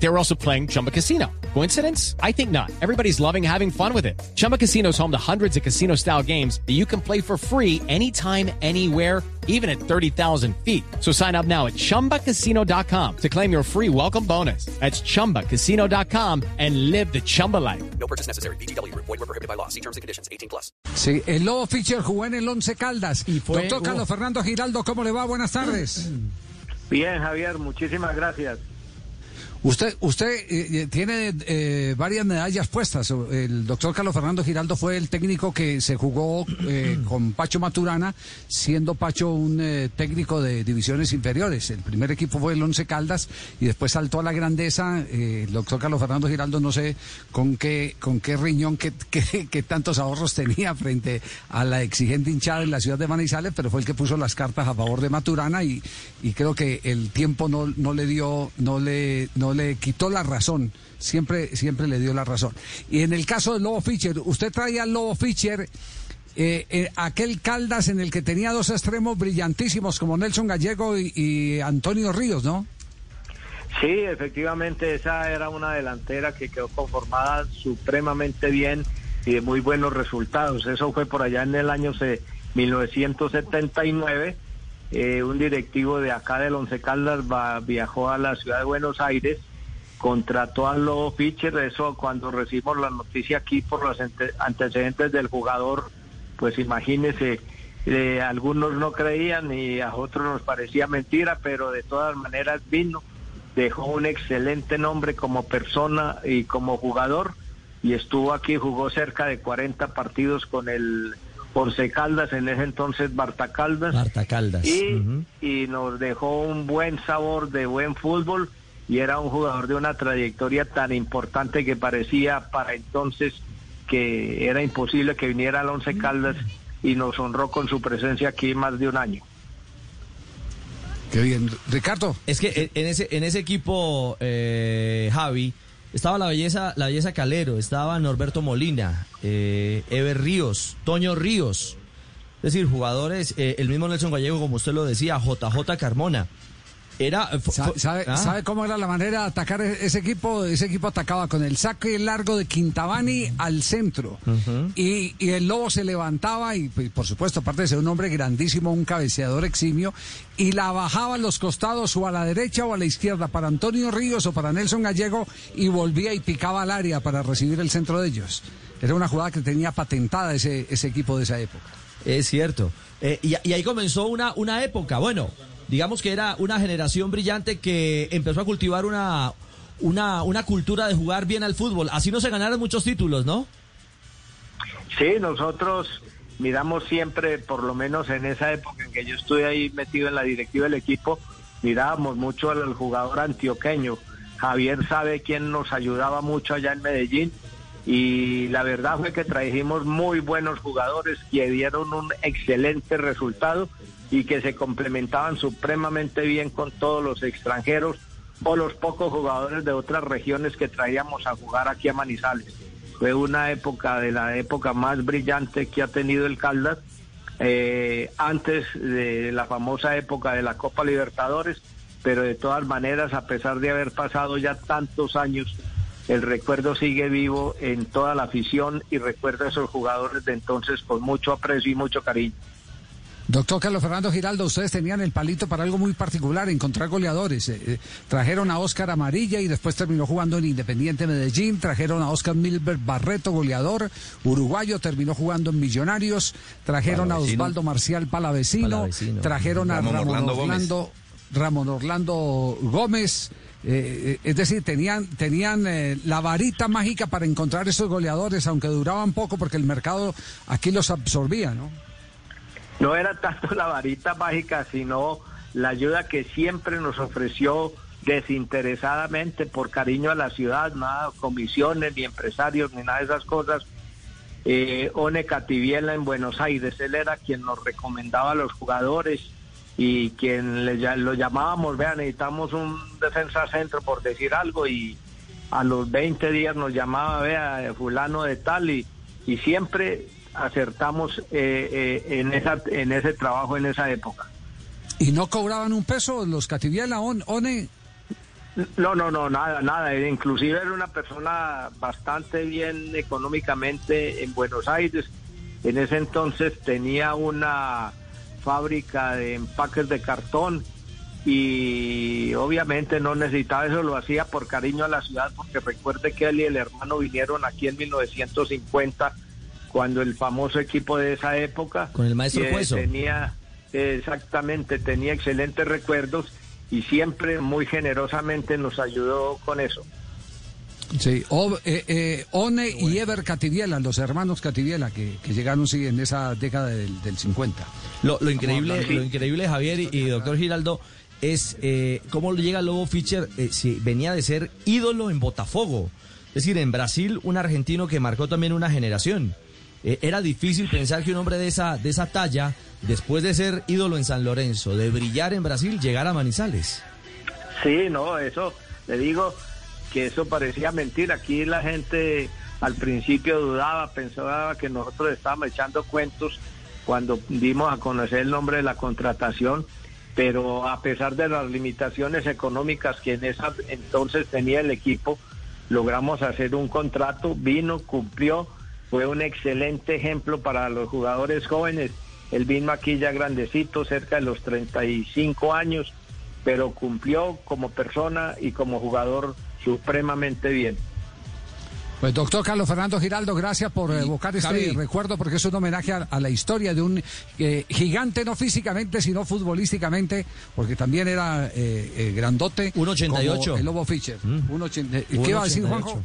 They were also playing Chumba Casino. Coincidence? I think not. Everybody's loving having fun with it. Chumba Casino is home to hundreds of casino style games that you can play for free anytime, anywhere, even at 30,000 feet. So sign up now at chumbacasino.com to claim your free welcome bonus. That's chumbacasino.com and live the Chumba life. No purchase necessary. BGW. Void were prohibited by law. See terms and conditions. 18 plus. Sí, el Lobo Fischer jugó en el Once Caldas. Y fue- Doctor hubo- Carlos Fernando Giraldo, ¿cómo le va? Buenas tardes. Bien, Javier, muchísimas gracias. Usted, usted eh, tiene eh, varias medallas puestas. El doctor Carlos Fernando Giraldo fue el técnico que se jugó eh, con Pacho Maturana, siendo Pacho un eh, técnico de divisiones inferiores. El primer equipo fue el Once Caldas y después saltó a la grandeza. Eh, el doctor Carlos Fernando Giraldo, no sé con qué, con qué riñón, qué, qué- qué tantos ahorros tenía frente a la exigente hinchada en la ciudad de Manizales, pero fue el que puso las cartas a favor de Maturana y, y creo que el tiempo no, no le dio, no le, no le quitó la razón. Siempre, siempre le dio la razón. Y en el caso del Lobo Fischer, usted traía al Lobo Fischer eh, eh, aquel Caldas en el que tenía dos extremos brillantísimos como Nelson Gallego y, y Antonio Ríos, ¿no? Sí, efectivamente, esa era una delantera que quedó conformada supremamente bien y de muy buenos resultados. Eso fue por allá en el año se- 1979. Eh, un directivo de acá del Once Caldas va- viajó a la ciudad de Buenos Aires, contrató a Lobo Fischer. Eso cuando recibimos la noticia aquí por los ante- antecedentes del jugador, pues imagínese, eh, algunos no creían y a otros nos parecía mentira, pero de todas maneras vino, dejó un excelente nombre como persona y como jugador y estuvo aquí, jugó cerca de 40 partidos con el Once Caldas, en ese entonces Barta Caldas. Marta Caldas. Y, nos dejó un buen sabor de buen fútbol y era un jugador de una trayectoria tan importante que parecía para entonces que era imposible que viniera al Once Caldas y nos honró con su presencia aquí más de un año. Qué bien. Ricardo. Es que en- en ese, en ese equipo, eh, Javi, estaba la belleza, la belleza Calero, estaba Norberto Molina, eh, Ever Ríos, Toño Ríos. Es decir, jugadores, eh, el mismo Nelson Gallego, como usted lo decía, JJ Carmona. Era. fu- ¿Sabe, ah, sabe cómo era la manera de atacar e- ese equipo? Ese equipo atacaba con el saque largo de Quintabani al centro. y, y el lobo se levantaba y, pues, por supuesto, aparte de ser un hombre grandísimo, un cabeceador eximio, y la bajaba a los costados o a la derecha o a la izquierda para Antonio Ríos o para Nelson Gallego y volvía y picaba al área para recibir el centro de ellos. Era una jugada que tenía patentada ese, ese equipo de esa época. Es cierto. Eh, y, y ahí comenzó una, una época, bueno, digamos que era una generación brillante que empezó a cultivar una, una, una cultura de jugar bien al fútbol. Así no se ganaron muchos títulos, ¿no? Sí, nosotros miramos siempre, por lo menos en esa época en que yo estuve ahí metido en la directiva del equipo, mirábamos mucho al jugador antioqueño. Javier sabe quién nos ayudaba mucho allá en Medellín y la verdad fue que trajimos muy buenos jugadores que dieron un excelente resultado y que se complementaban supremamente bien con todos los extranjeros o los pocos jugadores de otras regiones que traíamos a jugar aquí a Manizales. Fue una época de la época más brillante que ha tenido el Caldas, eh, antes de la famosa época de la Copa Libertadores, pero de todas maneras, a pesar de haber pasado ya tantos años, el recuerdo sigue vivo en toda la afición y recuerda a esos jugadores de entonces con mucho aprecio y mucho cariño. Doctor Carlos Fernando Giraldo, ustedes tenían el palito para algo muy particular, encontrar goleadores. Eh, eh, trajeron a Oscar Amarilla y después terminó jugando en Independiente Medellín. Trajeron a Oscar Milbert Barreto, goleador uruguayo, terminó jugando en Millonarios. Trajeron a. Osvaldo Marcial Palavecino. Palavecino. Trajeron a Ramón Ramón Orlando Orlando, Ramón Orlando Gómez. Eh, eh, es decir, tenían, tenían eh, la varita mágica para encontrar esos goleadores, aunque duraban poco porque el mercado aquí los absorbía, ¿no? No era tanto la varita mágica, sino la ayuda que siempre nos ofreció desinteresadamente por cariño a la ciudad, nada comisiones, ni empresarios, ni nada de esas cosas. Eh, One Cativiela en Buenos Aires, él era quien nos recomendaba a los jugadores y quien le, lo llamábamos, vean, necesitamos un defensa centro por decir algo y a los 20 días nos llamaba, vea, fulano de tal y, y siempre acertamos eh, eh, en, esa, en ese trabajo en esa época. ¿Y no cobraban un peso los Cativiela, on, One? No, no, no, nada, nada. Inclusive era una persona bastante bien económicamente en Buenos Aires. En ese entonces tenía una fábrica de empaques de cartón y obviamente no necesitaba eso, lo hacía por cariño a la ciudad, porque recuerde que él y el hermano vinieron aquí en 1950, cuando el famoso equipo de esa época... Con el maestro eh, Cueso. Tenía, exactamente, tenía excelentes recuerdos y siempre muy generosamente nos ayudó con eso. Sí, o- eh, eh, One y Ever Cativiela, los hermanos Cativiela, que, que llegaron sí, en esa década del, del 50. Lo, lo increíble, lo increíble, Javier y, y doctor Giraldo, es eh, cómo llega Lobo Fischer, eh, si venía de ser ídolo en Botafogo. Es decir, en Brasil, un argentino que marcó también una generación. Eh, era difícil pensar que un hombre de esa, de esa talla, después de ser ídolo en San Lorenzo, de brillar en Brasil, llegara a Manizales. Sí, no, eso, le digo que eso parecía mentira. Aquí la gente al principio dudaba, pensaba que nosotros estábamos echando cuentos cuando dimos a conocer el nombre de la contratación, pero a pesar de las limitaciones económicas que en esa entonces tenía el equipo, logramos hacer un contrato, vino, cumplió, fue un excelente ejemplo para los jugadores jóvenes. Él vino aquí ya grandecito, cerca de los 35 años, pero cumplió como persona y como jugador supremamente bien. Pues doctor Carlos Fernando Giraldo, gracias por evocar este Javi. recuerdo porque es un homenaje a, a la historia de un eh, gigante, no físicamente, sino futbolísticamente, porque también era eh, eh, grandote. 1.88. como El Lobo Fischer. Mm. 1.80. ¿Qué va a decir 1.88. Juanjo?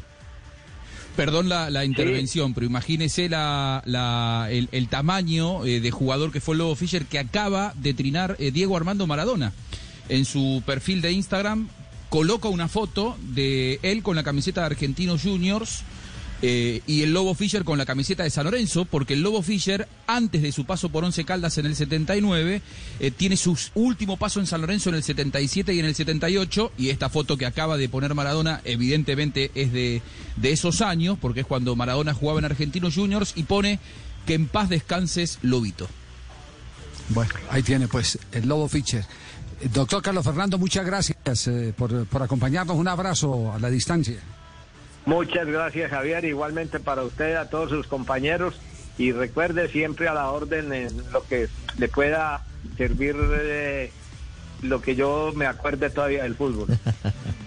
Perdón la, la intervención, pero imagínese la, la- el, el tamaño eh, de jugador que fue el Lobo Fischer que acaba de trinar eh, Diego Armando Maradona. En su perfil de Instagram coloca una foto de él con la camiseta de Argentinos Juniors eh, y el Lobo Fischer con la camiseta de San Lorenzo, porque el Lobo Fischer, antes de su paso por Once Caldas en el 79, eh, tiene su último paso en San Lorenzo en el 77 y en el 78, y esta foto que acaba de poner Maradona, evidentemente es de, de esos años, porque es cuando Maradona jugaba en Argentinos Juniors, y pone que en paz descanses, Lobito. Bueno, ahí tiene pues el Lobo Fischer. Eh, Doctor Carlos Fernando, muchas gracias eh, por, por acompañarnos. Un abrazo a la distancia. Muchas gracias Javier, igualmente para usted, a todos sus compañeros y recuerde siempre a la orden en lo que le pueda servir eh, lo que yo me acuerde todavía del fútbol.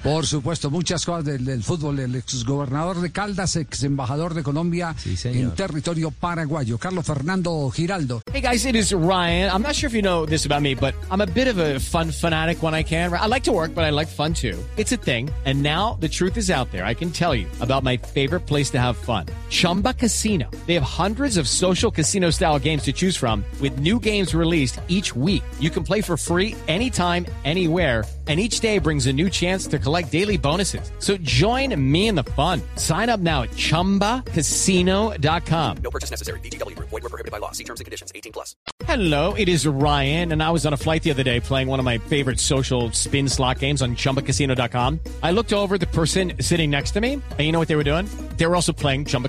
Por supuesto, muchas cosas del, del fútbol. El exgobernador de Caldas, ex embajador de Colombia Sí, en territorio paraguayo, Carlos Fernando Giraldo. Hey guys, it is Ryan. I'm not sure if you know this about me, but I'm a bit of a fun fanatic when I can. I like to work, but I like fun too. It's a thing. And now the truth is out there. I can tell you about my favorite place to have fun Chumba Casino. They have hundreds of social casino style games to choose from, with new games released each week. You can play for free anytime, anywhere. And each day brings a new chance to collect daily bonuses. So join me in the fun. Sign up now at chumbacasino.com. No purchase necessary. Group. Void were prohibited by law. See terms and conditions. 18 plus. Hello, it is Ryan, and I was on a flight the other day playing one of my favorite social spin slot games on chumbacasino.com. I looked over at the person sitting next to me, and you know what they were doing? They were also playing Chumba